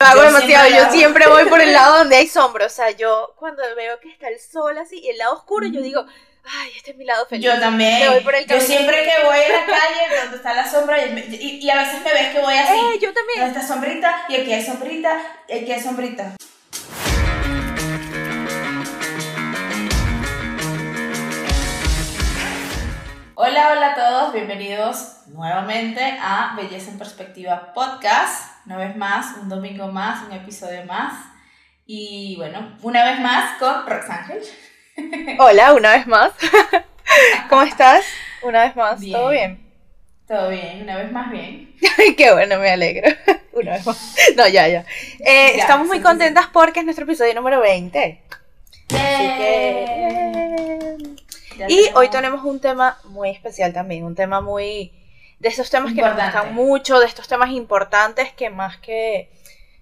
Hago Yo demasiado, siempre yo siempre voy por el lado donde hay sombra, o sea, yo cuando veo que está el sol así y el lado oscuro, yo digo, ay, este es mi lado feliz. Yo también. Me voy por el yo siempre que voy a la calle, donde está la sombra, y, me- y- y a veces me ves que voy así. Eh, yo Donde también. está sombrita, y aquí hay sombrita, y aquí hay sombrita. Hola, hola a todos, bienvenidos nuevamente a Belleza en Perspectiva Podcast. Una vez más, un domingo más, un episodio más. Y bueno, una vez más con Roxángel. Hola, una vez más. ¿Cómo estás? Una vez más, Bien. ¿todo bien? Todo bien, una vez más bien. Qué bueno, me alegro. Una vez más. No, ya, ya. Eh, Ya, estamos muy contentas porque es nuestro episodio número 20. Así que... Y hoy tenemos un tema muy especial también, un tema muy... De estos temas que nos gustan mucho, de estos temas importantes que más que,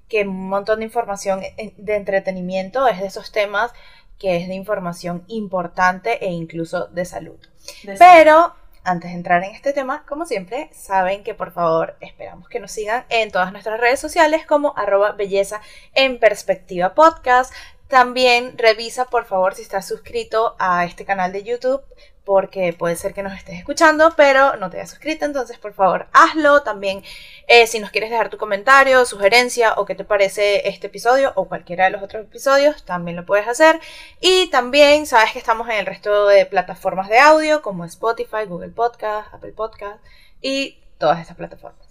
que un montón de información eh, de entretenimiento, es de esos temas que es de información importante e incluso de salud. de- Pero antes de entrar en este tema, como siempre, saben que por favor esperamos que nos sigan en todas nuestras redes sociales como arroba belleza en perspectiva podcast. También revisa por favor si estás suscrito a este canal de YouTube porque puede ser que nos estés escuchando, pero no te hayas suscrito, entonces por favor hazlo. También eh, si nos quieres dejar tu comentario, sugerencia o qué te parece este episodio o cualquiera de los otros episodios, también lo puedes hacer. Y también sabes que estamos en el resto de plataformas de audio como Spotify, Google Podcast, Apple Podcast y todas estas plataformas.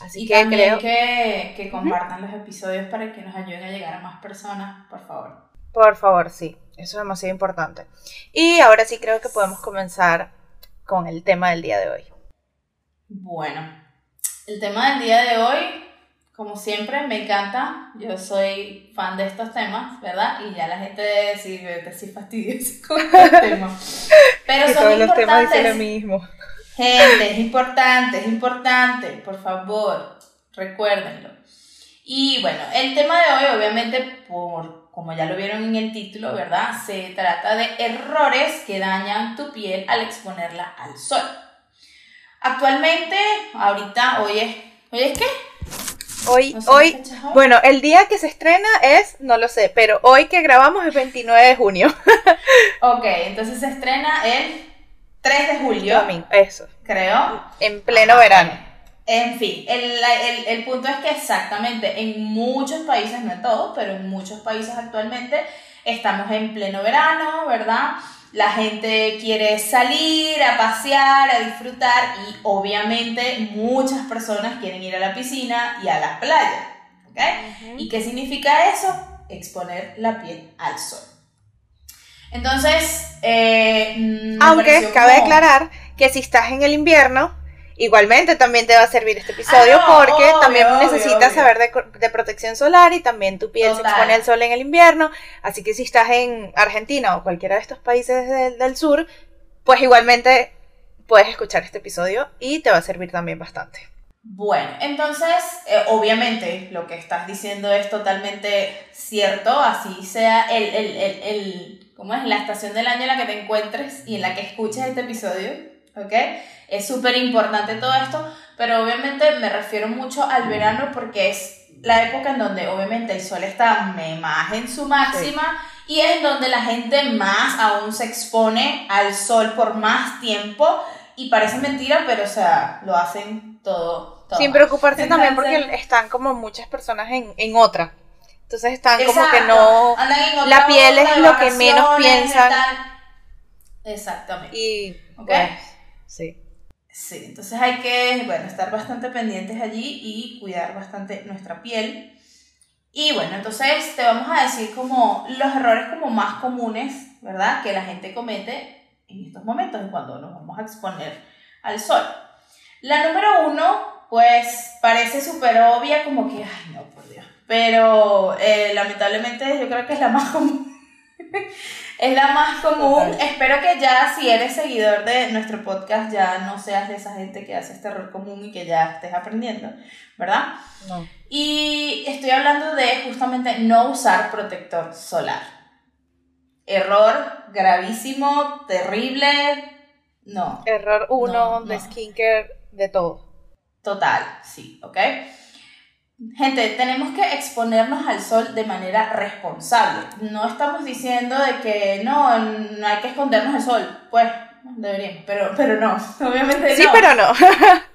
Así Y que también creo, que, que compartan los episodios para que nos ayuden a llegar a más personas, por favor. por favor, sí, eso es demasiado importante. Y ahora sí creo que podemos comenzar con el tema del día de hoy. Bueno, el tema del día de hoy, como siempre, me encanta. Yo soy fan de estos temas, ¿verdad? Y ya la gente decir, vete si fastidiosa con estos temas. Pero son todos los temas dicen lo mismo. Gente, es importante, es importante, por favor, recuérdenlo. Y bueno, el tema de hoy, obviamente, por, como ya lo vieron en el título, ¿verdad? Se trata de errores que dañan tu piel al exponerla al sol. Actualmente, ahorita, hoy es, ¿hoy es qué? Hoy, No hoy. bueno, el día que se estrena es, no lo sé, pero hoy que grabamos es 29 de junio. Ok, entonces se estrena el 3 de julio, Domingo, eso, creo. en pleno Ajá, verano. En fin, el, el- el punto es que exactamente en muchos países, no en todos, pero en muchos países actualmente estamos en pleno verano, ¿verdad? La gente quiere salir a pasear, a disfrutar y obviamente muchas personas quieren ir a la piscina y a la playa, ¿ok? ¿Y qué significa eso? Exponer la piel al sol. Entonces, eh, mm, Aunque cabe como- aclarar que si estás en el invierno, igualmente también te va a servir este episodio Ah, no, porque obvio, también necesitas obvio. saber de, protección solar y también tu piel se expone al sol en el invierno. Así que si estás en Argentina o cualquiera de estos países del, del sur, pues igualmente puedes escuchar este episodio y te va a servir también bastante. Bueno, entonces, eh, obviamente, lo que estás diciendo es totalmente cierto, así sea el, el, el, el- ¿cómo es? La estación del año en la que te encuentres y en la que escuches este episodio, ¿ok? Es súper importante todo esto, pero obviamente me refiero mucho al verano porque es la época en donde obviamente el sol está más en su máxima y es donde la gente más aún se expone al sol por más tiempo y parece mentira, pero o sea, lo hacen todo. todo Sin mal. preocuparse también porque Entonces- están como muchas personas en, en otra. Entonces están como que no... andan en otra la piel es lo que menos piensan. Exactamente. Y ¿Ok? pues, sí. Sí, entonces hay que, bueno, estar bastante pendientes allí y cuidar bastante nuestra piel. Y bueno, entonces te vamos a decir como los errores como más comunes, ¿verdad? Que la gente comete en estos momentos, cuando nos vamos a exponer al sol. La número uno, pues parece súper obvia, como que, ay, no. Pero eh, lamentablemente yo creo que es la más común. es la más común. Total. Espero que ya, si eres seguidor de nuestro podcast, ya no seas de esa gente que hace este error común y que ya estés aprendiendo, ¿verdad? No. Y estoy hablando de justamente no usar protector solar. Error gravísimo, terrible. No, Error uno No, de no. skincare, de todo. total, sí, ¿ok? Gente, tenemos que exponernos al sol de manera responsable. No estamos diciendo de que no, no hay que escondernos al sol. Pues, deberíamos, pero, pero no, obviamente no. Sí, pero no.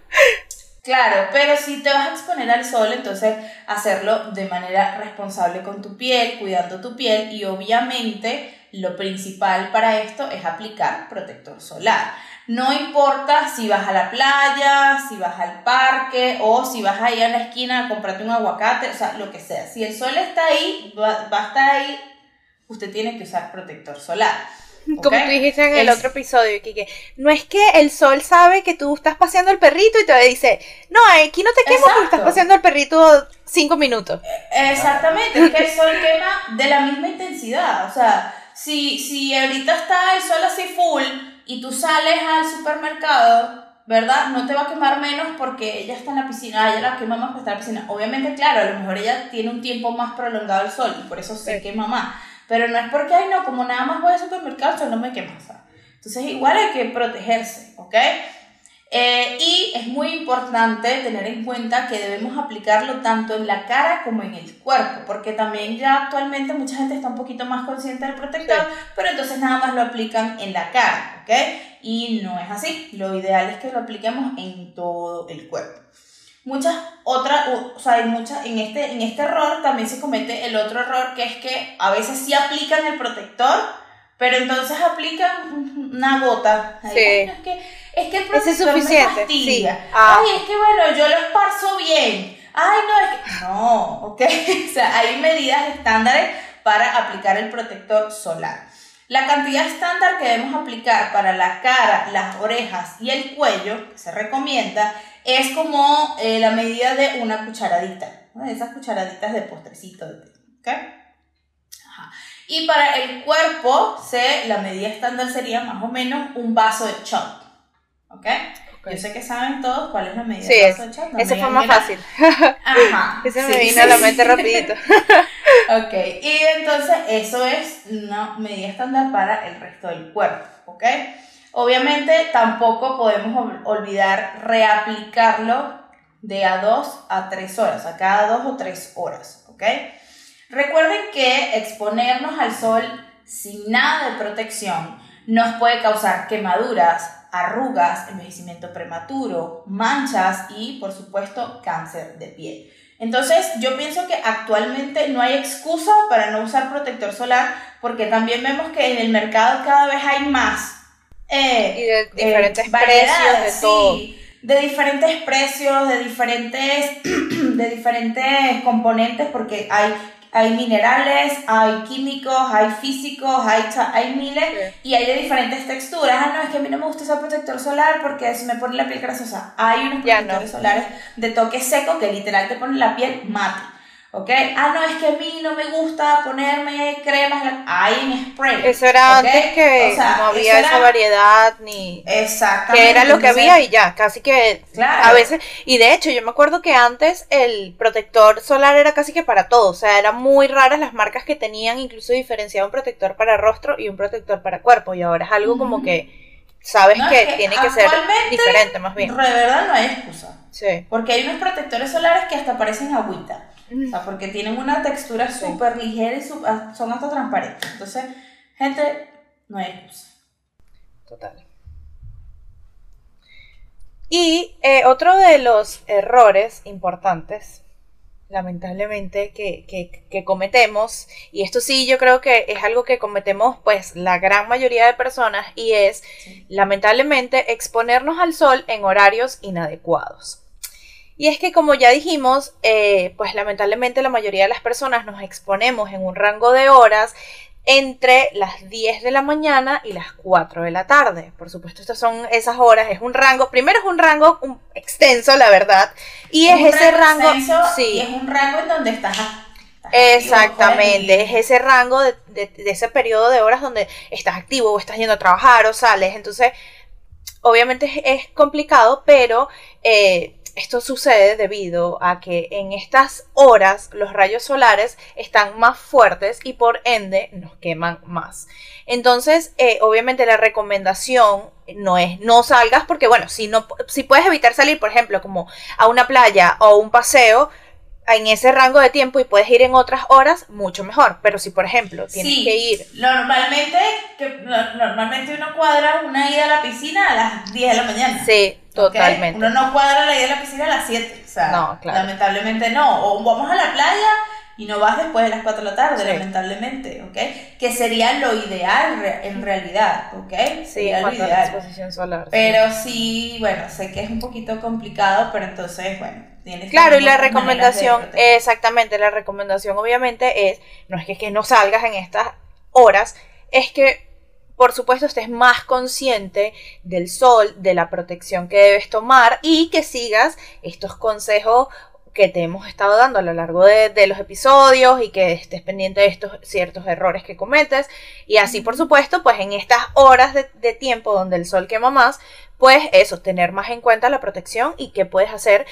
Claro, pero si te vas a exponer al sol, entonces hacerlo de manera responsable con tu piel, cuidando tu piel y obviamente lo principal para esto es aplicar protector solar. No importa si vas a la playa, si vas al parque o si vas ahí a la esquina a comprarte un aguacate, o sea, lo que sea. Si el sol está ahí, va, va a estar ahí, usted tiene que usar protector solar. Como tú dijiste en el otro episodio, Kike, no es que el sol sabe que tú estás paseando el perrito y te dice, no, aquí no te quemo porque estás paseando el perrito cinco minutos. Exactamente, es que el sol quema de la misma intensidad. O sea, si, si ahorita está el sol así full y tú sales al supermercado, ¿verdad? No te va a quemar menos porque ella está en la piscina, ella la quema más porque está en la piscina. Obviamente, claro, a lo mejor ella tiene un tiempo más prolongado el sol y por eso se quema más. Pero no es porque, ay, no, como nada más voy al supermercado, no me quema. Entonces, igual hay que protegerse, ¿ok? Eh, y es muy importante tener en cuenta que debemos aplicarlo tanto en la cara como en el cuerpo, porque también ya actualmente mucha gente está un poquito más consciente del protector, pero entonces nada más lo aplican en la cara, ¿ok? Y no es así, lo ideal es que lo apliquemos en todo el cuerpo. Muchas otras, o sea, hay muchas, en este, en este error también se comete el otro error que es que a veces sí aplican el protector, pero entonces aplican una gota. Sí. es, que, es que el protector es suficiente. Sí. Ah. Ay, es que bueno, yo lo esparzo bien. Ay, no, es que. No, ok. o sea, hay medidas estándares para aplicar el protector solar. La cantidad estándar que debemos aplicar para la cara, las orejas y el cuello, que se recomienda, es como eh, la medida de una cucharadita, esas cucharaditas de postrecito. ¿ok? Y para el cuerpo, se, la medida estándar sería más o menos un vaso de shot. ¿Ok? Yo sé que saben todos cuál es la medida de vaso de shot. No ese fue más fácil. Ajá. ese me vino a la mente rapidito. ok, y entonces eso es una medida estándar para el resto del cuerpo. ¿Ok? Obviamente tampoco podemos olvidar reaplicarlo de a 2 a 3 horas, a cada 2 o 3 horas, ¿ok? Recuerden que exponernos al sol sin nada de protección nos puede causar quemaduras, arrugas, envejecimiento prematuro, manchas y, por supuesto, cáncer de piel. Entonces, yo pienso que actualmente no hay excusa para no usar protector solar porque también vemos que en el mercado cada vez hay más eh, y de diferentes eh, precios, de todo. de diferentes precios, de diferentes, de diferentes componentes, porque hay, hay minerales, hay químicos, hay físicos, hay, hay miles, y hay de diferentes texturas. Ah, no, es que a mí no me gusta usar protector solar porque se me pone la piel grasosa. Hay unos protectores solares de toque seco que literal te ponen la piel mate. ¿Ok? Ah, no, es que a mí no me gusta ponerme cremas, hay en spray. Eso era antes que no había esa variedad ni... Exactamente. Que era lo que había y ya, casi que a veces... Y de hecho, yo me acuerdo que antes el protector solar era casi que para todo, o sea, eran muy raras las marcas que tenían incluso diferenciado un protector para rostro y un protector para cuerpo y ahora es algo como que sabes que, tiene que ser diferente más bien. De verdad no hay excusa. Sí. Porque hay unos protectores solares que hasta parecen agüita. O sea, porque tienen una textura súper ligera y ah, son hasta transparentes. Entonces, gente, no hay excusa. Total. Y eh, otro de los errores importantes, lamentablemente, que, que, cometemos, y esto sí yo creo que es algo que cometemos pues la gran mayoría de personas, y es lamentablemente exponernos al sol en horarios inadecuados. Y es que como ya dijimos, eh, pues lamentablemente la mayoría de las personas nos exponemos en un rango de horas entre las 10 de la mañana y las 4 de la tarde. Por supuesto, estas son esas horas, es un rango, primero es un rango extenso, la verdad, y es, ese rango, sí. es un rango en donde estás Exactamente, es ese rango de, ese periodo de horas donde estás activo o estás yendo a trabajar o sales. Entonces, obviamente es, complicado, pero eh, esto sucede debido a que en estas horas los rayos solares están más fuertes y por ende nos queman más. Entonces, eh, obviamente la recomendación no es no salgas porque, bueno, si, no, si puedes evitar salir, por ejemplo, como a una playa o un paseo, en ese rango de tiempo y puedes ir en otras horas, mucho mejor. Pero si, por ejemplo, tienes que ir. Normalmente, que, normalmente uno cuadra una ida a la piscina a las 10 de la mañana. Sí, totalmente. Uno no cuadra la ida a la piscina a las 7. O sea, no, claro. lamentablemente no. O vamos a la playa y no vas después de las 4 de la tarde, lamentablemente, ¿ok? Que sería lo ideal en realidad, ¿ok? Sí, lo ideal. exposición solar. Pero sí. bueno, sé que es un poquito complicado, pero entonces, bueno, tienes Claro, y la recomendación, exactamente, la recomendación obviamente es, no es que, que no salgas en estas horas, es que por supuesto estés más consciente del sol, de la protección que debes tomar y que sigas estos consejos que te hemos estado dando a lo largo de, los episodios y que estés pendiente de estos ciertos errores que cometes. Y así, por supuesto, pues en estas horas de, tiempo donde el sol quema más, pues eso, tener más en cuenta la protección y qué puedes hacer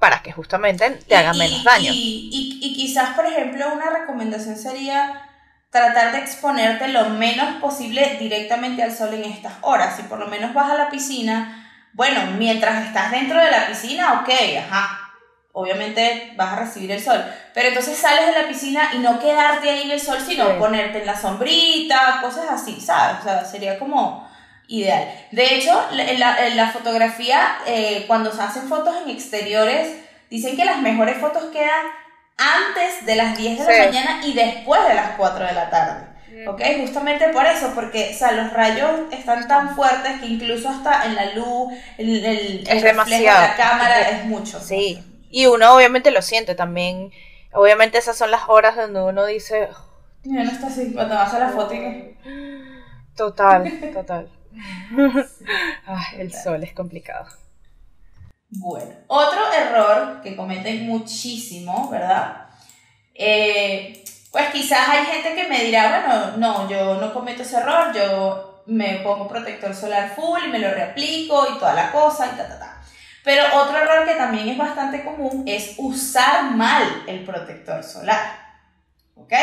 para que justamente te haga menos daño. Y, y, quizás, por ejemplo, una recomendación sería tratar de exponerte lo menos posible directamente al sol en estas horas. Si por lo menos vas a la piscina, bueno, mientras estás dentro de la piscina, ok, ajá, obviamente vas a recibir el sol. Pero entonces sales de la piscina y no quedarte ahí en el sol, sino ponerte en la sombrita, cosas así, ¿sabes? O sea, sería como ideal. De hecho, en la, fotografía, eh, cuando se hacen fotos en exteriores, dicen que las mejores fotos quedan antes de las 10 de la mañana y después de las 4 de la tarde. ¿Ok? Justamente por eso, porque o sea, los rayos están tan fuertes que incluso hasta en la luz, el, el, reflejo de la cámara es mucho. Sí. Y uno obviamente lo siente también. Obviamente esas son las horas donde uno dice... Ya no está así, cuando vas a la foto y Total, total. el sol es complicado. Bueno, otro error que cometen muchísimo, ¿verdad? Eh, pues quizás hay gente que me dirá, bueno, no, yo no cometo ese error, yo me pongo protector solar full y me lo reaplico y toda la cosa y ta, ta, ta. Pero otro error que también es bastante común es usar mal el protector solar. ¿Ok?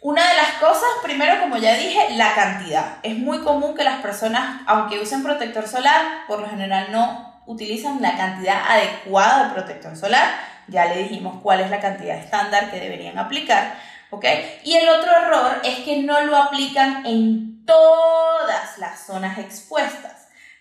Una de las cosas, primero, como ya dije, la cantidad. Es muy común que las personas, aunque usen protector solar, por lo general no utilizan la cantidad adecuada de protector solar. Ya le dijimos cuál es la cantidad estándar que deberían aplicar. ¿Ok? Y el otro error es que no lo aplican en todas las zonas expuestas.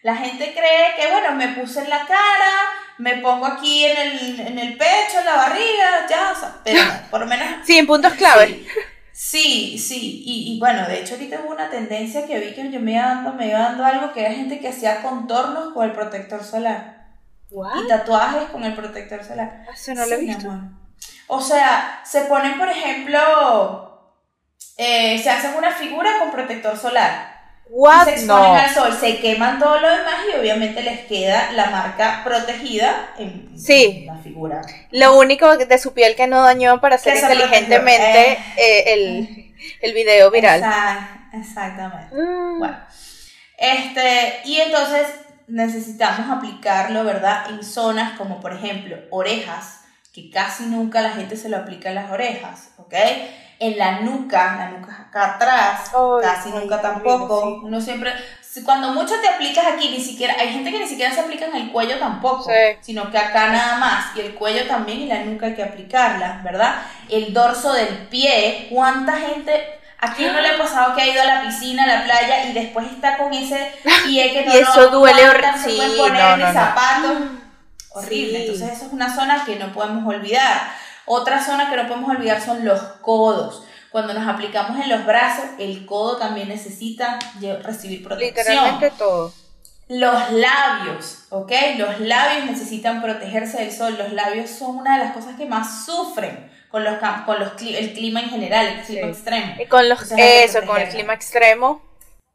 La gente cree que, bueno, me puse en la cara, me pongo aquí en el, en el pecho, en la barriga, ya, o sea, pero por lo menos... Sí, en puntos clave. Sí, sí, Y, bueno, de hecho ahorita hubo una tendencia que vi que yo me iba dando, me iba dando algo que era gente que hacía contornos con el protector solar. Y tatuajes con el protector solar. Ah, eso no lo he visto. O sea, se ponen, por ejemplo, eh, se hacen una figura con protector solar se exponen al sol, se queman todo lo demás y obviamente les queda la marca protegida en, la figura. Lo único de su piel que no dañó para hacer inteligentemente eh. Eh, el, el, video viral. exactamente. Mm. Bueno, este, y entonces necesitamos aplicarlo, ¿verdad? En zonas como por ejemplo orejas, que casi nunca la gente se lo aplica en las orejas, ¿ok? En la nuca, la nuca acá atrás, casi nunca tampoco. Uno siempre, cuando mucho te aplicas aquí, ni siquiera, hay gente que ni siquiera se aplica en el cuello tampoco, sino que acá nada más, y el cuello también y la nuca hay que aplicarla, ¿verdad? El dorso del pie, ¿cuánta gente... Aquí no le ha pasado que ha ido a la piscina, a la playa y después está con ese pie que no y eso duele horrible. Sí, poner no, zapatos. Horrible. Entonces, eso es una zona que no podemos olvidar. Otra zona que no podemos olvidar son los codos. Cuando nos aplicamos en los brazos, el codo también necesita recibir protección. Literalmente todo. Los labios, ¿ok? Los labios necesitan protegerse del sol. Los labios son una de las cosas que más sufren con, los, con los, el clima en general, el clima extremo. Y con los, eso, con el clima extremo.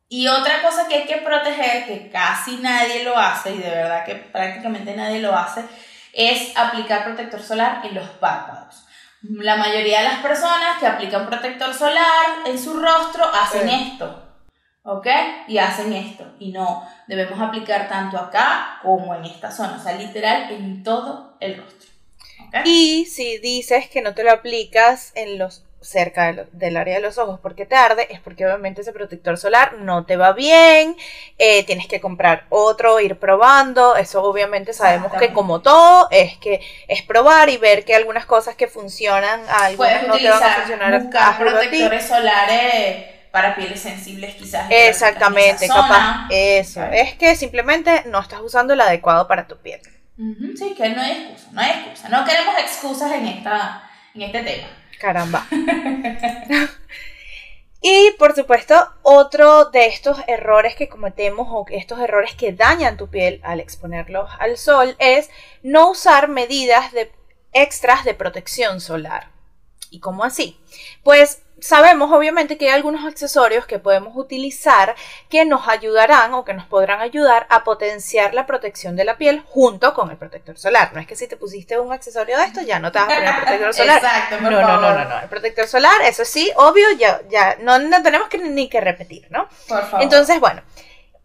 Y otra cosa que hay que proteger, que casi nadie lo hace, y de verdad que prácticamente nadie lo hace, es aplicar protector solar en los párpados. La mayoría de las personas que aplican protector solar en su rostro hacen esto. ¿Ok? Y hacen esto. Y no, debemos aplicar tanto acá como en esta zona. O sea, literal en todo el rostro. Y si dices que no te lo aplicas en los cerca del área de los ojos porque te arde, es porque obviamente ese protector solar no te va bien, eh, tienes que comprar otro, ir probando, eso obviamente sabemos que como todo es que es probar y ver que algunas cosas que funcionan, algunas no te van a funcionar. Buscar protectores solares para pieles sensibles quizás. Exactamente, capaz. Eso, es que simplemente no estás usando el adecuado para tu piel. Sí, que no hay excusa, no hay excusa. No queremos excusas en, esta, en este tema. Caramba. y por supuesto, otro de estos errores que cometemos o estos errores que dañan tu piel al exponerlos al sol es no usar medidas de extras de protección solar. ¿Y cómo así? Pues sabemos obviamente que hay algunos accesorios que podemos utilizar que nos ayudarán o que nos podrán ayudar a potenciar la protección de la piel junto con el protector solar. No es que si te pusiste un accesorio de esto ya no te vas a poner protector solar. Exacto, no, no, no, no, no. El protector solar, eso sí, obvio, ya, ya no, no tenemos que ni que repetir, ¿no? Por favor. Entonces, bueno.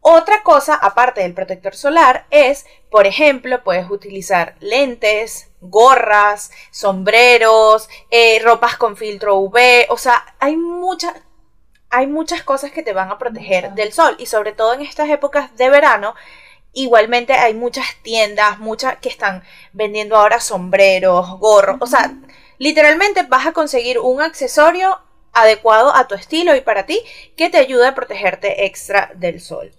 Otra cosa, aparte del protector solar, es, por ejemplo, puedes utilizar lentes, gorras, sombreros, eh, ropas con filtro UV, o sea, hay muchas, hay muchas cosas que te van a proteger del sol y sobre todo en estas épocas de verano. Igualmente hay muchas tiendas, muchas que están vendiendo ahora sombreros, gorros, o sea, literalmente vas a conseguir un accesorio adecuado a tu estilo y para ti que te ayude a protegerte extra del sol.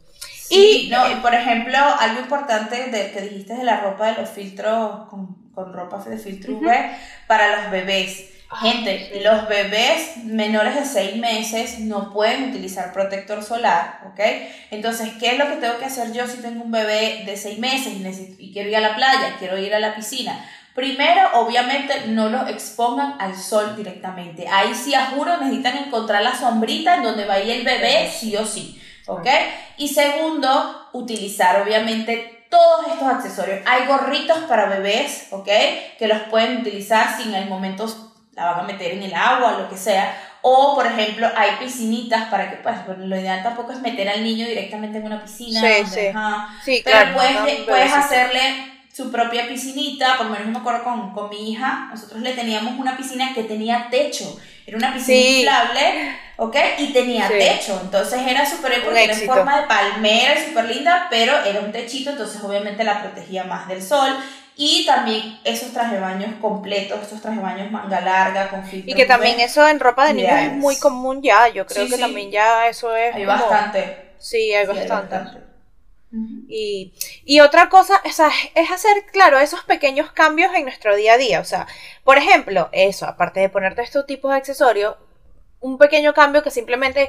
Y, no, por ejemplo, algo importante de, que dijiste de la ropa de los filtros con con ropa de filtro UV para los bebés. Ah, Gente, los bebés menores de 6 meses no pueden utilizar protector solar, ¿ok? Entonces, ¿qué es lo que tengo que hacer yo si tengo un bebé de 6 meses y, y quiero ir a la playa, quiero ir a la piscina? Primero, obviamente, no los expongan al sol directamente. Ahí sí, a juro, necesitan encontrar la sombrita en donde va a ir el bebé, sí o sí, ¿ok? Y segundo, utilizar, obviamente, todos estos accesorios. Hay gorritos para bebés, ¿ok? Que los pueden utilizar sin en momentos la van a meter en el agua lo que sea. O, por ejemplo, hay piscinitas para que, pues, bueno, lo ideal tampoco es meter al niño directamente en una piscina. Sí, sí. sí. Pero puedes, puedes hacerle su propia piscinita, por lo menos me acuerdo con, con mi hija, nosotros le teníamos una piscina que tenía techo era una piscina inflable, ¿ok? Y tenía techo, entonces era súper porque era en forma de palmera, súper linda, pero era un techito, entonces obviamente la protegía más del sol. Y también esos trajes de baños completos, esos trajes de baños manga larga, con filtro. Y que también eso en ropa de niños es muy común ya, yo creo que también ya eso es... Hay bastante. Sí, hay bastante. Y, y, otra cosa, o sea, es hacer, claro, esos pequeños cambios en nuestro día a día. O sea, por ejemplo, eso, aparte de ponerte estos tipos de accesorios, un pequeño cambio que simplemente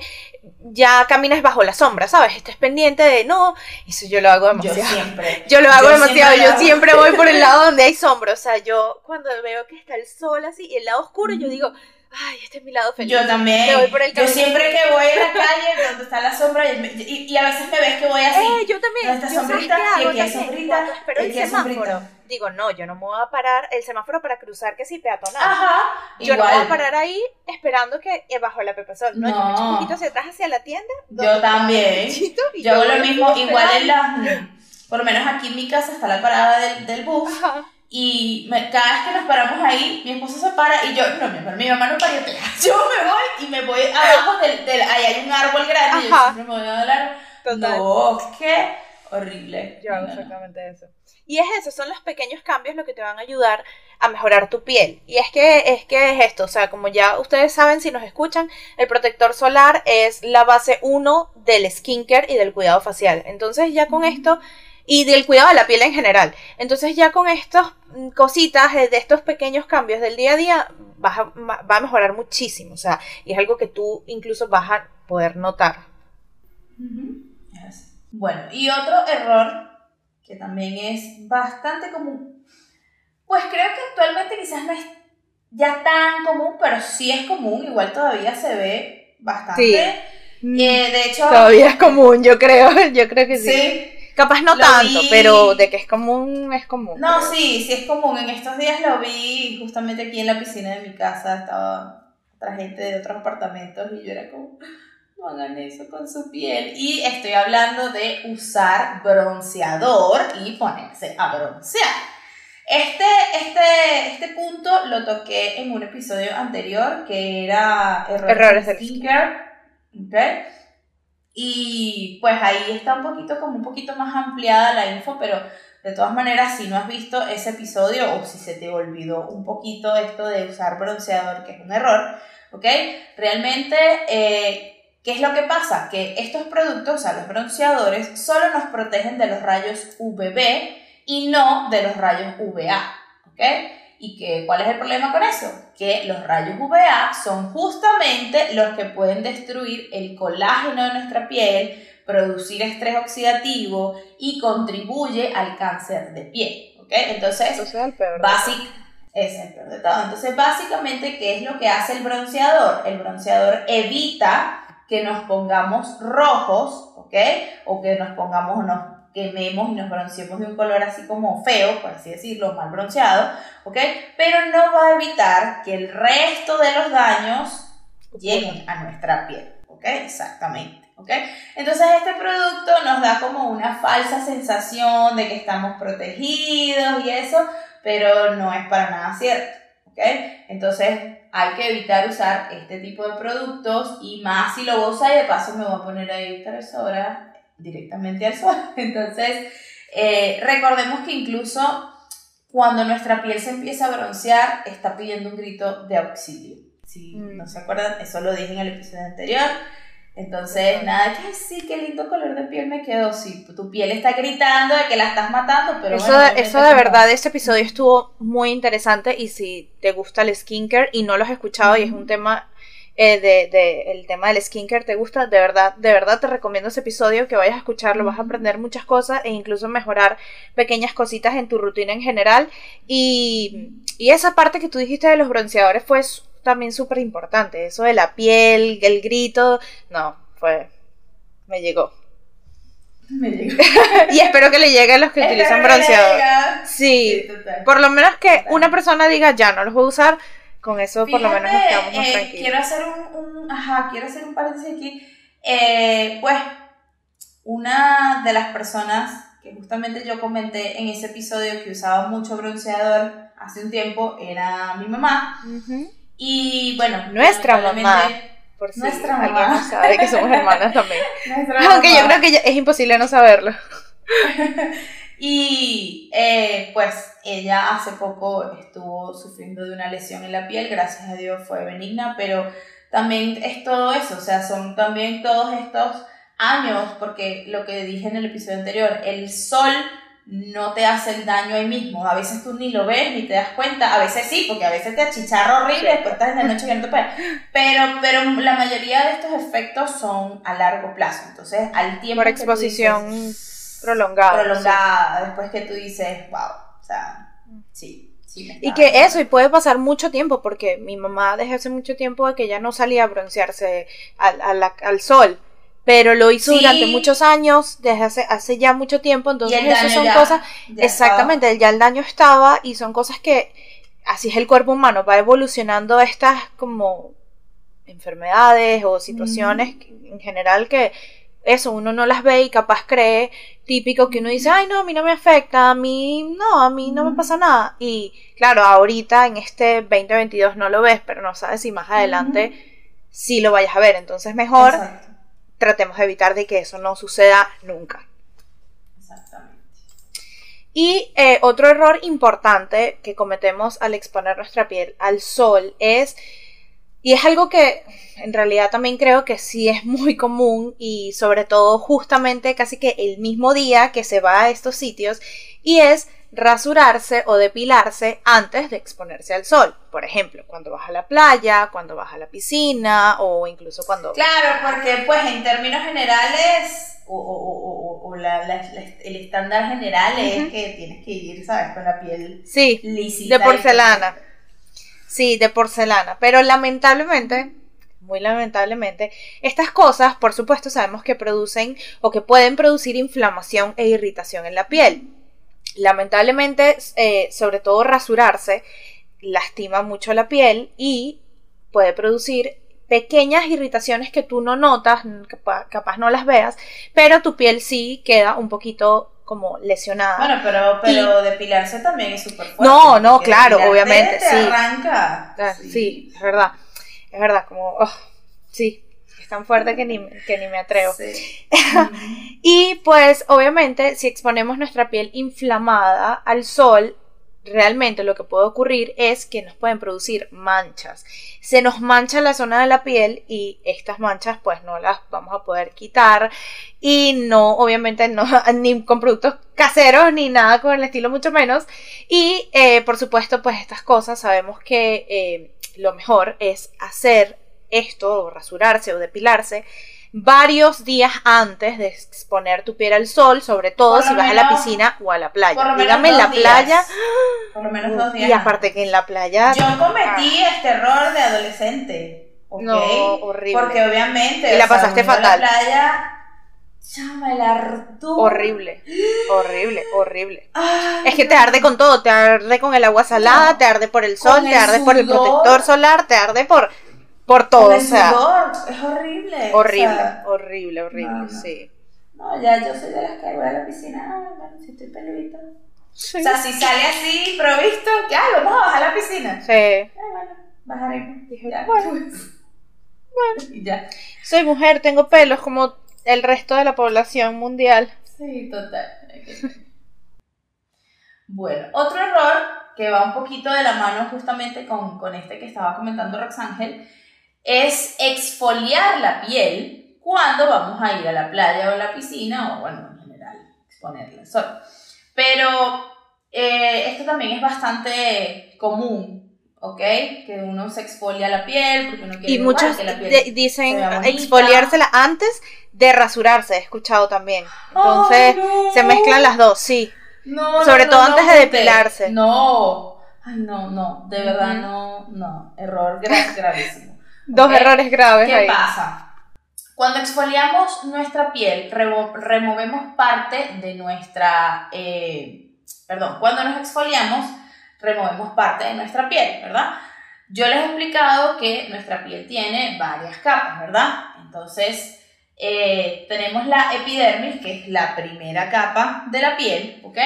ya caminas bajo la sombra, ¿sabes? Estés pendiente de, no, eso yo lo hago demasiado. Yo siempre. Yo lo hago demasiado, yo siempre voy por el lado donde hay sombra. O sea, yo cuando veo que está el sol así y el lado oscuro, yo digo, ay, este es mi lado feliz. Yo también. yo siempre que voy a la calle donde está la sombra y, y, a veces me ves que voy así. Eh, yo también. Esta sombrita, y aquí hay sombrita, pero el semáforo. Digo, no, yo no me voy a parar el semáforo para cruzar que si peatonal. Ajá. Yo no voy a parar ahí esperando que bajo la pepa sol. No, yo me echo un poquito hacia atrás hacia la tienda. Yo también. Yo hago lo mismo, igual en las. Por lo menos aquí en mi casa está la parada del, del bus. Ajá y cada vez que nos paramos ahí, mi esposo se para y yo, no, mi, mi mamá no parió, yo me voy y me voy abajo del, del ahí hay un árbol grande y yo siempre me voy a dar. No, qué horrible. Yo hago exactamente eso. Y es eso, son los pequeños cambios lo que te van a ayudar a mejorar tu piel. Y es que es que es esto, o sea, como ya ustedes saben si nos escuchan, el protector solar es la base 1 del skincare y del cuidado facial. Entonces, ya con esto y del cuidado de la piel en general. Entonces ya con estas cositas, eh, de estos pequeños cambios del día a día, vas a, va a mejorar muchísimo. O sea, y es algo que tú incluso vas a poder notar. Bueno, y otro error que también es bastante común, pues creo que actualmente quizás no es ya tan común, pero sí es común, igual todavía se ve bastante. Sí. Eh, de hecho, todavía es común, yo creo, yo creo que sí. Sí, Capaz no tanto, pero de que es común, es común. No, sí, sí es común. En estos días lo vi justamente aquí en la piscina de mi casa. Estaba otra gente de otros apartamentos y yo era como, no hagan eso con su piel. Y estoy hablando de usar bronceador y ponerse a broncear. Este, este, este punto lo toqué en un episodio anterior que era errores, de skincare. ¿okay? Y pues ahí está un poquito, como un poquito más ampliada la info, pero de todas maneras, si no has visto ese episodio o si se te olvidó un poquito esto de usar bronceador, que es un error, ¿ok? Realmente, eh, ¿qué es lo que pasa? Que estos productos, o sea, los bronceadores, solo nos protegen de los rayos UVB y no de los rayos UVA, ¿ok? ¿Y que, cuál es el problema con eso? Que los rayos UVA son justamente los que pueden destruir el colágeno de nuestra piel, producir estrés oxidativo y contribuye al cáncer de piel. ¿ok? Entonces, es el peor. es el peor de todo. Entonces, básicamente, ¿qué es lo que hace el bronceador? El bronceador evita que nos pongamos rojos, ¿ok? O que nos pongamos, nos quememos y nos bronceemos de un color así como feo, por así decirlo, mal bronceado, ¿ok? Pero no va a evitar que el resto de los daños lleguen a nuestra piel, ¿ok? Exactamente. ¿ok? Entonces este producto nos da como una falsa sensación de que estamos protegidos y eso, pero no es para nada cierto, ¿ok? Entonces hay que evitar usar este tipo de productos y más si lo voy a usar y de paso me voy a poner ahí tres horas directamente al sol. Entonces, eh, recordemos que incluso cuando nuestra piel se empieza a broncear, está pidiendo un grito de auxilio. Si mm. no se acuerdan, eso lo dije en el episodio anterior. Entonces, nada, que sí, qué lindo color de piel me quedó. Sí, tu piel está gritando de que la estás matando, pero eso, bueno, eso de verdad, este episodio estuvo muy interesante y si te gusta el skincare y no lo has escuchado y es un tema eh, de, el tema del skincare te gusta, de verdad, de verdad te recomiendo ese episodio que vayas a escucharlo, vas a aprender muchas cosas e incluso mejorar pequeñas cositas en tu rutina en general. Y, y esa parte que tú dijiste de los bronceadores fue también súper importante, eso de la piel, el grito, no, fue, me llegó. Me llegó. y espero que le llegue a los que utilizan bronceador. Sí, por lo menos que una persona diga, ya no los voy a usar, con eso por lo menos nos quedamos más eh, Quiero hacer un, ajá, quiero hacer un paréntesis aquí. Eh, pues, una de las personas que justamente yo comenté en ese episodio que usaba mucho bronceador hace un tiempo era mi mamá. Y bueno, nuestra mamá. Por si nuestra mamá. sabe que somos hermanas también. Aunque yo creo que es imposible no saberlo. Y eh, pues ella hace poco estuvo sufriendo de una lesión en la piel, gracias a Dios fue benigna, pero también es todo eso, o sea, son también todos estos años, porque lo que dije en el episodio anterior, el sol no te hace el daño ahí mismo, a veces tú ni lo ves ni te das cuenta, a veces sí, porque a veces te achicharra horrible, después estás en la noche viendo pero, pero la mayoría de estos efectos son a largo plazo, entonces al tiempo... Por exposición prolongada. Prolongada, después que tú dices, wow, o sea, sí. Sí, y que eso, y puede pasar mucho tiempo, porque mi mamá desde hace mucho tiempo de que ya no salía a broncearse al, al, sol, pero lo hizo durante muchos años, desde hace, hace ya mucho tiempo, entonces eso son cosas, exactamente, ya el daño estaba y son cosas que, así es el cuerpo humano, va evolucionando estas como enfermedades o situaciones en general que eso, uno no las ve y capaz cree típico que uno dice, ay, no, a mí no me afecta, a mí no, a mí no me pasa nada. Y claro, ahorita en este 2022 no lo ves, pero no sabes si más adelante sí lo vayas a ver. Entonces mejor tratemos de evitar de que eso no suceda nunca. Exactamente. Y eh, otro error importante que cometemos al exponer nuestra piel al sol es y es algo que en realidad también creo que sí es muy común y sobre todo justamente casi que el mismo día que se va a estos sitios y es rasurarse o depilarse antes de exponerse al sol. Por ejemplo, cuando vas a la playa, cuando vas a la piscina o incluso cuando... Claro, porque pues en términos generales o, el estándar general es que tienes que ir, ¿sabes? Con la piel sí, de porcelana. Sí, de porcelana. Pero lamentablemente, muy lamentablemente, estas cosas, por supuesto, sabemos que producen o que pueden producir inflamación e irritación en la piel. Lamentablemente, eh, sobre todo rasurarse, lastima mucho la piel y puede producir pequeñas irritaciones que tú no notas, capaz, capaz no las veas, pero tu piel sí queda un poquito como lesionada. Bueno, pero, pero depilarse también es súper fuerte. No, no, claro, obviamente, te sí. arranca. Sí. es verdad. Es verdad, como, oh, sí, es tan fuerte que ni, que ni me atrevo. Sí. Y pues obviamente si exponemos nuestra piel inflamada al sol, realmente lo que puede ocurrir es que nos pueden producir manchas. Se nos mancha la zona de la piel y estas manchas pues no las vamos a poder quitar y no, obviamente no, ni con productos caseros ni nada con el estilo mucho menos. Y eh, por supuesto pues estas cosas sabemos que eh, lo mejor es hacer esto o rasurarse o depilarse varios días antes de exponer tu piel al sol, sobre todo si vas a la piscina o a la playa. Dígame en la días. playa. Por lo menos dos días. Y aparte que en la playa. Yo cometí este error de adolescente. ¿ok? No, horrible. Porque obviamente. Y la sea, pasaste en fatal. La playa. Chama, el ardor. Horrible, horrible, horrible. Ay, Es que te arde con todo, te arde con el agua salada, No. te arde por el sol, te el arde por el protector solar, te arde por, por todo, o sea, sudor, es horrible. o horrible, sea, horrible, horrible, no, no. sí. No, ya yo soy de las que voy a la piscina. Ay, bueno, si estoy peludita. Sí. O sea, si sale así, provisto, ya, vamos a bajar a la piscina. Sí. Ay, bueno, bajaremos. Dije, Ya, bueno. pues. Y ya. Soy mujer, tengo pelos como el resto de la población mundial. Sí, total. Bueno, otro error que va un poquito de la mano justamente con, con este que estaba comentando Roxángel es exfoliar la piel cuando vamos a ir a la playa o a la piscina o bueno, en general, exponerla al sol. Pero eh, esto también es bastante común, ¿ok? Que uno se exfolia la piel porque uno quiere Y muchos que la piel de- dicen exfoliársela antes de rasurarse, he escuchado también. Entonces, no. se mezclan las dos, sí. No, Sobre no, todo antes de depilarse. No. Ay, no, no. De verdad, no, no. Error gra- gravísimo. Dos errores graves ¿Qué ahí. pasa? Cuando exfoliamos nuestra piel, removemos parte de nuestra. eh, perdón, cuando nos exfoliamos, removemos parte de nuestra piel, ¿verdad? Yo les he explicado que nuestra piel tiene varias capas, ¿verdad? Entonces, eh, tenemos la epidermis, que es la primera capa de la piel, ¿ok?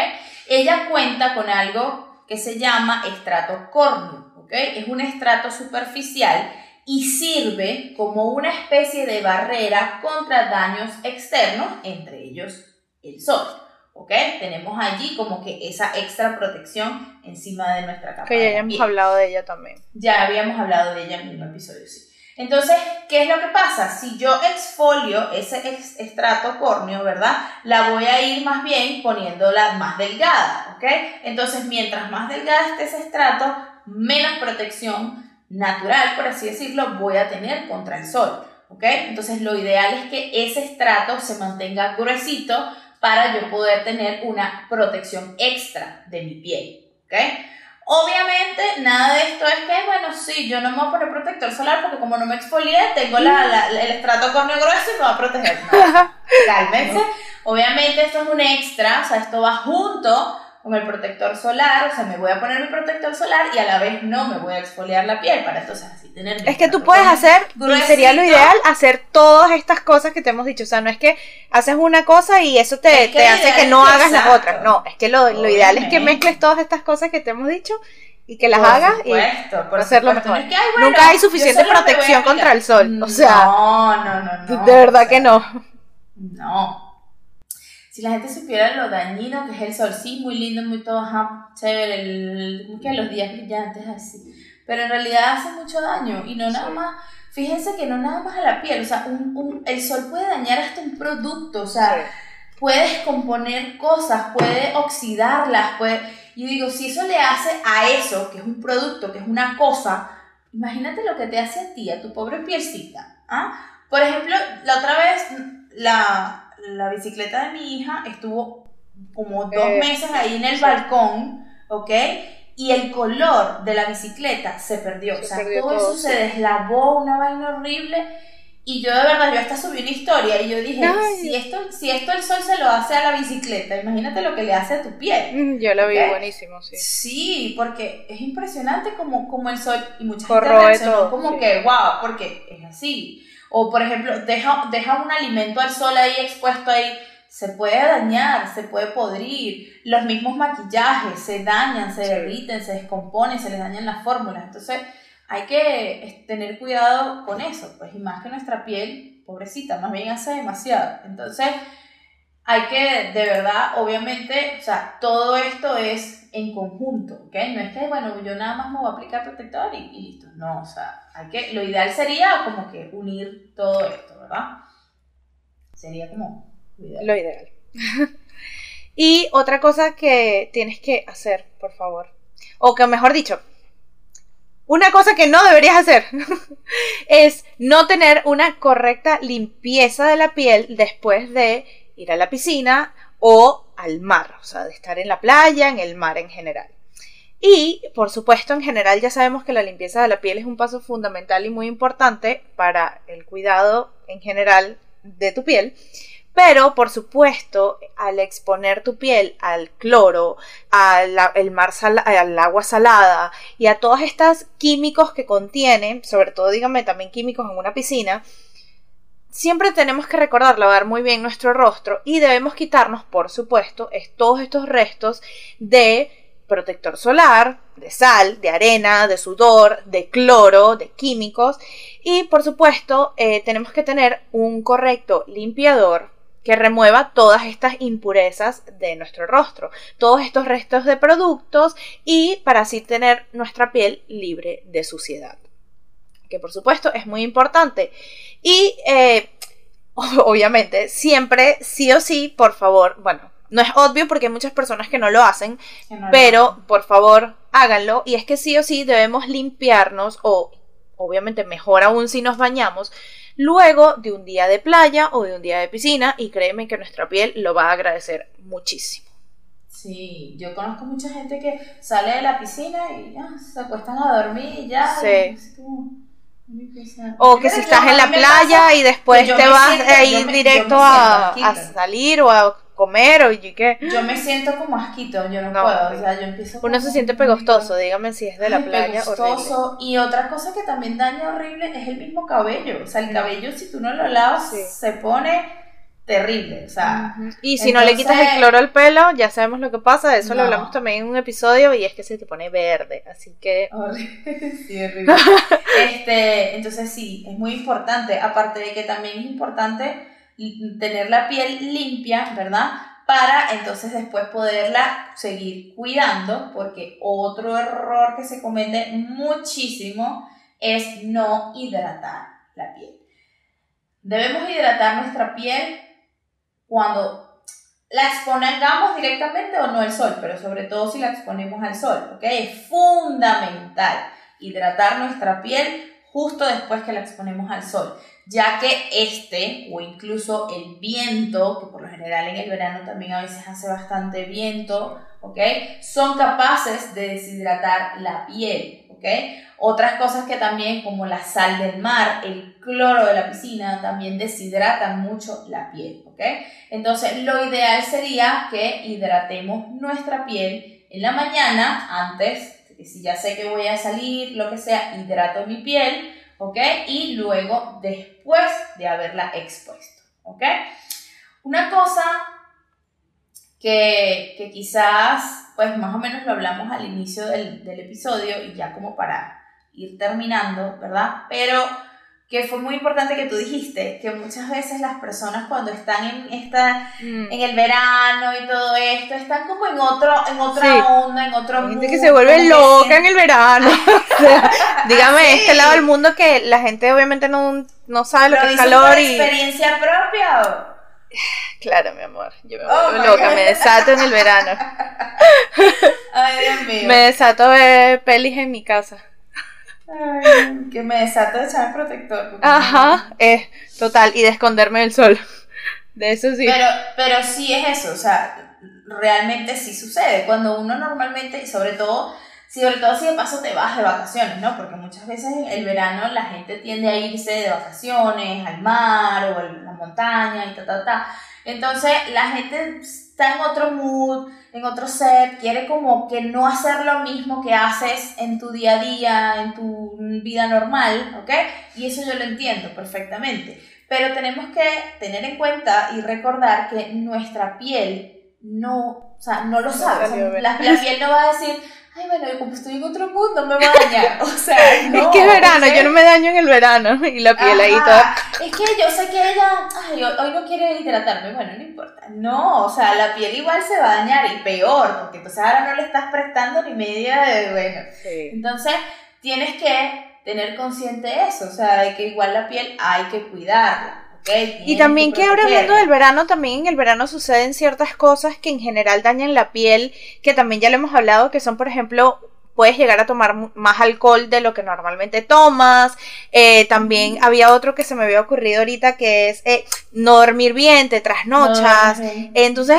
Ella cuenta con algo que se llama estrato córneo, ¿ok? Es un estrato superficial y sirve como una especie de barrera contra daños externos, entre ellos el sol, ¿ok? Tenemos allí como que esa extra protección encima de nuestra capa. Que ya piel. hablado de ella también. Ya habíamos hablado de ella en un episodio, sí. Entonces, ¿qué es lo que pasa? Si yo exfolio ese ex- estrato córneo, ¿verdad? La voy a ir más bien poniéndola más delgada, ¿ok? Entonces, mientras más delgada esté ese estrato, menos protección natural, por así decirlo, voy a tener contra el sol, ¿ok? Entonces, lo ideal es que ese estrato se mantenga gruesito para yo poder tener una protección extra de mi piel, ¿ok? Obviamente, nada de esto es que, bueno, sí, yo no me voy a poner protector solar porque como no me exfolié, tengo la, la- el estrato córneo grueso y me va a proteger. No, cálmense. Obviamente esto es un extra, o sea, esto va junto con el protector solar, o sea, me voy a poner mi protector solar y a la vez no me voy a exfoliar la piel para entonces así tener... Es que tú puedes hacer, gruesito. sería lo ideal, hacer todas estas cosas que te hemos dicho. O sea, no es que haces una cosa y eso te, Es que te hace que no hagas las otras. No, es que lo, lo ideal es que mezcles todas estas cosas que te hemos dicho y que las Por hagas y por hacerlo supuesto. No mejor. es que, ay, bueno, Nunca hay suficiente protección contra el sol, o sea, no, no, no, no. de verdad o sea, que no. No. Si la gente supiera lo dañino que es el sol, sí, muy lindo, muy todo, ajá, chévere, el, que los días brillantes así. Pero en realidad hace mucho daño y no nada Sí. más, fíjense que no nada más a la piel, o sea, un, un- el sol puede dañar hasta un producto, o sea, puede descomponer cosas, puede oxidarlas, puede... Yo digo, si eso le hace a eso, que es un producto, que es una cosa, imagínate lo que te hace a ti, a tu pobre pielcita. ¿ah? Por ejemplo, la otra vez, la, la bicicleta de mi hija estuvo como dos Eh, meses ahí en el sí. balcón, ¿ok? Y el color de la bicicleta se perdió. Se o sea, perdió todo, todo, eso se deslavó, una vaina horrible. Y yo de verdad, yo hasta subí una historia y yo dije, Ay. si esto, si esto el sol se lo hace a la bicicleta, imagínate lo que le hace a tu piel. Mm, Yo lo vi Ok. buenísimo, sí. Sí, porque es impresionante como, como el sol y mucha Corroe gente reaccionó todo, como sí. que, wow, porque es así. O por ejemplo, deja, deja un alimento al sol ahí expuesto ahí se puede dañar, se puede podrir, los mismos maquillajes se dañan, se derriten, se descomponen, se les dañan las fórmulas. Entonces hay que tener cuidado con eso, pues y más que nuestra piel, pobrecita, más bien hace demasiado. Entonces hay que, de verdad, obviamente, o sea, todo esto es en conjunto, ¿ok? No es que, bueno, yo nada más me voy a aplicar protector y, listo. No, o sea, hay que, lo ideal sería como que unir todo esto, ¿verdad? Sería como lo ideal. y otra cosa que tienes que hacer, por favor, o que mejor dicho, una cosa que no deberías hacer es no tener una correcta limpieza de la piel después de ir a la piscina o al mar, o sea, de estar en la playa, en el mar en general. Y, por supuesto, en general ya sabemos que la limpieza de la piel es un paso fundamental y muy importante para el cuidado en general de tu piel. Pero, por supuesto, al exponer tu piel al cloro, al, mar al agua salada y a todos estos químicos que contienen, sobre todo, dígame, también químicos en una piscina, siempre tenemos que recordar lavar muy bien nuestro rostro y debemos quitarnos, por supuesto, todos estos restos de protector solar, de sal, de arena, de sudor, de cloro, de químicos y por supuesto eh, tenemos que tener un correcto limpiador que remueva todas estas impurezas de nuestro rostro, todos estos restos de productos y para así tener nuestra piel libre de suciedad. Que por supuesto es muy importante. Y eh, obviamente, siempre, sí o sí, por favor, bueno, no es obvio porque hay muchas personas que no lo hacen, pero por favor háganlo. Y es que sí o sí debemos limpiarnos o obviamente mejor aún si nos bañamos luego de un día de playa o de un día de piscina y créeme que nuestra piel lo va a agradecer muchísimo. Sí, yo conozco mucha gente que sale de la piscina y ya se acuestan a dormir y ya. Sí. O que si estás en la playa y después te vas a ir directo a, salir o a comer o y qué. Yo me siento como asquito, yo no, puedo, o sea, yo empiezo Uno se siente pegostoso, dígame si es de la playa pegostoso. Y otra cosa que también daña horrible es el mismo cabello, o sea, el cabello si tú no lo lavas se pone terrible, o sea. Y si no le quitas el cloro al pelo, ya sabemos lo que pasa, de eso lo hablamos también en un episodio y es que se te pone verde, así que... sí, horrible. este, entonces sí, es muy importante, aparte de que también es importante tener la piel limpia, ¿verdad? Para entonces después poderla seguir cuidando, porque otro error que se comete muchísimo es no hidratar la piel. Debemos hidratar nuestra piel cuando la exponemos directamente o no al sol, pero sobre todo si la exponemos al sol, ¿ok? Es fundamental hidratar nuestra piel justo después que la exponemos al sol, ya que este o incluso el viento, que por lo general en el verano también a veces hace bastante viento, ¿ok? Son capaces de deshidratar la piel, ¿ok? Otras cosas que también, como la sal del mar, el cloro de la piscina, también deshidratan mucho la piel, ¿ok? Entonces, lo ideal sería que hidratemos nuestra piel en la mañana, antes, si ya sé que voy a salir, lo que sea, hidrato mi piel, ¿ok? Y luego, después de haberla expuesto, ¿ok? Una cosa que quizás, pues más o menos lo hablamos al inicio del, del episodio y ya como para ir terminando, ¿verdad? Pero que fue muy importante que tú dijiste, que muchas veces las personas cuando están en esta, mm. en el verano y todo esto, están como en otro, en otra onda, en otro mundo. gente que se vuelve loca en el verano. dígame, este lado del mundo que la gente obviamente no, no sabe lo que es calor y. experiencia propia Claro, mi amor. Yo me oh vuelvo loca, me desato en el verano. Ay, Dios mío. Me desato ver pelis en mi casa que me desato de echar protector. Ajá, es total, y de esconderme del sol. De eso sí. Pero, pero sí es eso, o sea, realmente sí sucede. Cuando uno normalmente, y sobre todo, sobre todo si de paso te vas de vacaciones, ¿no? Porque muchas veces en el verano la gente tiende a irse de vacaciones al mar o a la montaña y ta, ta, ta. Entonces la gente está en otro mood, en otro set, quiere como que no hacer lo mismo que haces en tu día a día, en tu vida normal, ¿ok? Y eso yo lo entiendo perfectamente. Pero tenemos que tener en cuenta y recordar que nuestra piel no, o sea, no lo sabe. la, piel no va a decir, ay, bueno, como estoy en otro mundo, me voy a dañar. O sea, no. es que es verano, yo no me daño en el verano y la piel ahí toda. Es que yo sé que ella, ay, hoy no quiere hidratarme, bueno, no importa. No, o sea, la piel igual se va a dañar y peor, porque entonces ahora no le estás prestando ni media de, bueno. Entonces, tienes que tener consciente eso, o sea, de que igual la piel hay que cuidarla. Okay, y también que ahora hablando del verano, también en el verano suceden ciertas cosas que en general dañan la piel, que también ya lo hemos hablado, que son por ejemplo puedes llegar a tomar más alcohol de lo que normalmente tomas. Eh, también había otro que se me había ocurrido ahorita que es eh, no dormir bien, te trasnochas. Entonces,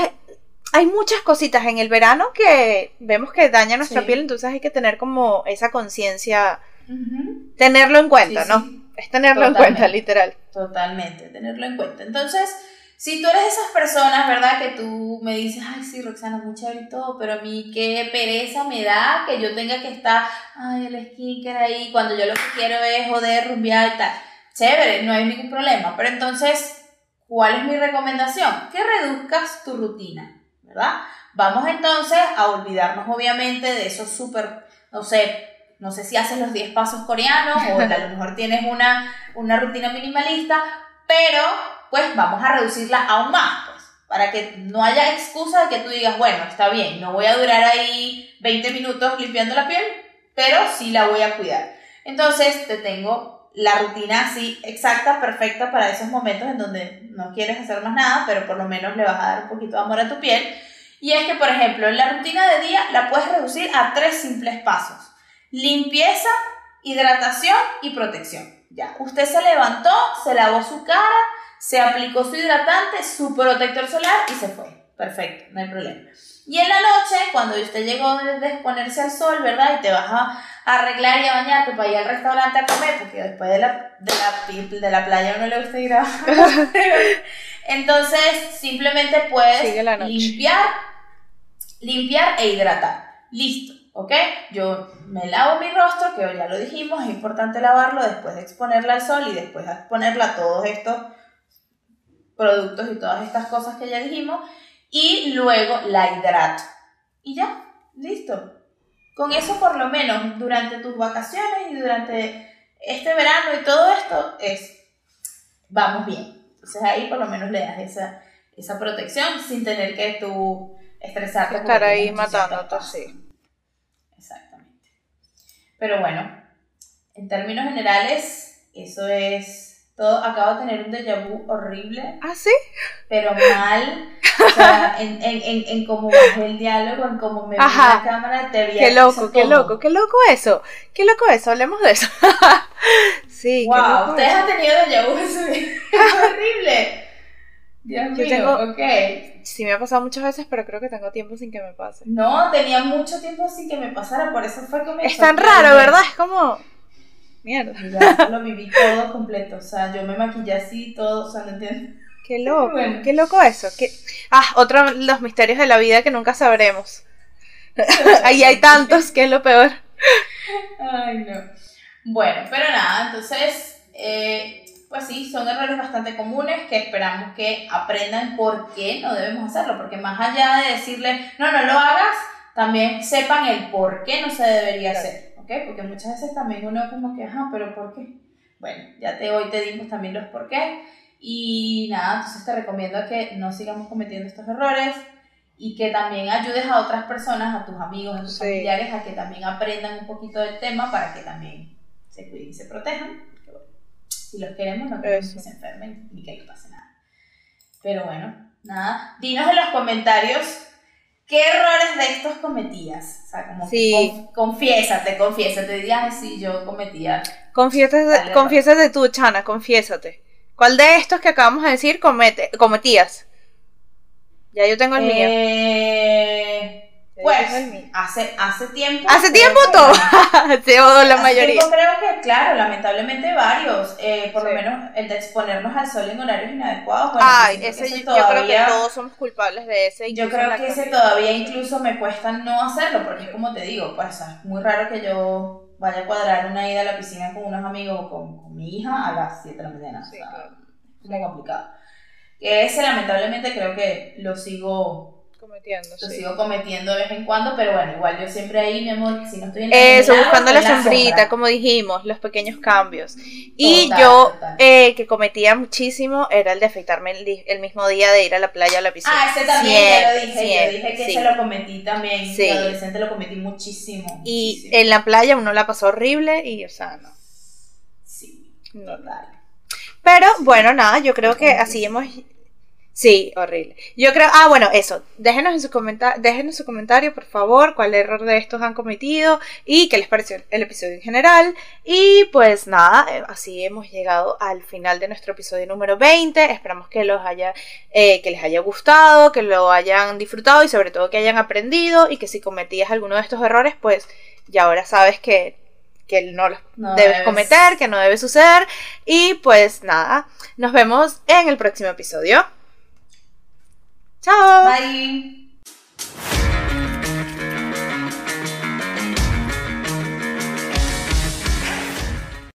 hay muchas cositas en el verano que vemos que dañan nuestra piel, entonces hay que tener como esa conciencia Tenerlo en cuenta, ¿no? Es tenerlo en cuenta, literal. Totalmente, tenerlo en cuenta. Entonces, si tú eres de esas personas, ¿verdad? Que tú me dices, ay, sí, Roxana, muy chévere y todo, pero a mí qué pereza me da que yo tenga que estar, ay, el skincare ahí, cuando yo lo que quiero es joder, rumbear y tal. Chévere, no hay ningún problema. Pero entonces, ¿cuál es mi recomendación? Que reduzcas tu rutina, ¿verdad? Vamos entonces a olvidarnos, obviamente, de esos súper, no sé, no sé si haces los 10 pasos coreanos o a lo mejor tienes una, una rutina minimalista, pero pues vamos a reducirla aún más, pues, para que no haya excusa de que tú digas, bueno, está bien, no voy a durar ahí 20 minutos limpiando la piel, pero sí la voy a cuidar. Entonces te tengo la rutina así exacta, perfecta para esos momentos en donde no quieres hacer más nada, pero por lo menos le vas a dar un poquito de amor a tu piel. Y es que, por ejemplo, la rutina de día la puedes reducir a tres simples pasos limpieza, hidratación y protección. Ya, usted se levantó, se lavó su cara, se aplicó su hidratante, su protector solar y se fue. Perfecto, no hay problema. Y en la noche, cuando usted llegó de exponerse al sol, ¿verdad? Y te vas a arreglar y a bañarte para ir al restaurante a comer, porque después de la, de la, de la playa uno le gusta ir a... Entonces, simplemente puedes limpiar, limpiar e hidratar. Listo. ¿Ok? Yo me lavo mi rostro, que ya lo dijimos, es importante lavarlo después de exponerla al sol y después de exponerla a todos estos productos y todas estas cosas que ya dijimos, y luego la hidrato. Y ya, listo. Con eso por lo menos durante tus vacaciones y durante este verano y todo esto es, vamos bien. Entonces ahí por lo menos le das esa, esa protección sin tener que tú estresarte. Estar ahí matándote, sí. Pero bueno, en términos generales, eso es todo. Acabo de tener un déjà vu horrible. ¿Ah, sí? Pero mal. O sea, en, en, en, en cómo bajé el diálogo, en cómo me vi la cámara, te vi Qué loco, qué loco, qué loco eso. Qué loco eso, hablemos de eso. sí, wow, qué loco ustedes han tenido déjà vu. Es horrible. Dios mío, tengo, ok. Sí, me ha pasado muchas veces, pero creo que tengo tiempo sin que me pase. No, tenía mucho tiempo sin que me pasara, por eso fue que me... Es tan raro, ¿verdad? Es como... Mierda. Ya, lo viví todo completo, o sea, yo me maquillé así, todo, o sea, ¿no entiendes? Qué loco, qué loco eso. Qué... Ah, otro de los misterios de la vida que nunca sabremos. Ahí hay tantos, que es lo peor. Ay, no. Bueno, pero nada, entonces... Eh, pues sí, son errores bastante comunes que esperamos que aprendan por qué no debemos hacerlo, porque más allá de decirle, no, no lo hagas, también sepan el por qué no se debería hacer, ¿ok? Porque muchas veces también uno como que, ajá, pero ¿por qué? Bueno, ya te, hoy te dimos también los por qué. Y nada, entonces te recomiendo que no sigamos cometiendo estos errores y que también ayudes a otras personas, a tus amigos, a tus familiares, a que también aprendan un poquito del tema para que también se cuiden y se protejan. Si los queremos, no queremos que se enfermen ni que les pase nada. Pero bueno, nada. Dinos en los comentarios qué errores de estos cometías. O sea, como sí. confiésate, confiésate. Digas, sí, yo cometía. Confiésate, confiésate tú, Chana, confiésate. ¿Cuál de estos que acabamos de decir comete, cometías? Ya yo tengo el mío. Pues, hace, hace tiempo. Hace tiempo todo. todo la mayoría. Tiempo creo que, claro, lamentablemente varios. Eh, por lo menos el de exponernos al sol en horarios inadecuados. Bueno, Ay, ese, yo, creo que todos somos culpables de ese. Yo creo que ese todavía incluso me cuesta no hacerlo, porque como te digo, pues es muy raro que yo vaya a cuadrar una ida a la piscina con unos amigos o con, mi hija a las 7 de la mañana. como complicado. Que ese lamentablemente creo que lo sigo cometiendo, lo sí. sigo cometiendo de vez en cuando, pero bueno, igual yo siempre ahí, mi amor, si no estoy en la Eso, buscando la sombrita, como dijimos, los pequeños cambios. Y Total, yo, total. eh, que cometía muchísimo, era el de afeitarme el, el mismo día de ir a la playa o a la piscina. Ah, ese también, ya lo dije, Siempre, yo dije que sí. ese lo cometí también, Sí. adolescente lo cometí muchísimo. Y muchísimo. en la playa uno la pasó horrible y, o sea, no. Sí, no. total. Pero bueno, nada, yo creo que así hemos... Sí, horrible. Yo creo, ah, bueno, eso. Déjenos en su comentario, déjenos su comentario, por favor, cuál error de estos han cometido y qué les pareció el episodio en general. Y pues nada, eh, así hemos llegado al final de nuestro episodio número 20. Esperamos que los haya, eh, que les haya gustado, que lo hayan disfrutado y sobre todo que hayan aprendido y que si cometías alguno de estos errores, pues ya ahora sabes que, que no los No debes debes. cometer, que no debe suceder. Y pues nada, nos vemos en el próximo episodio. Chao. Bye.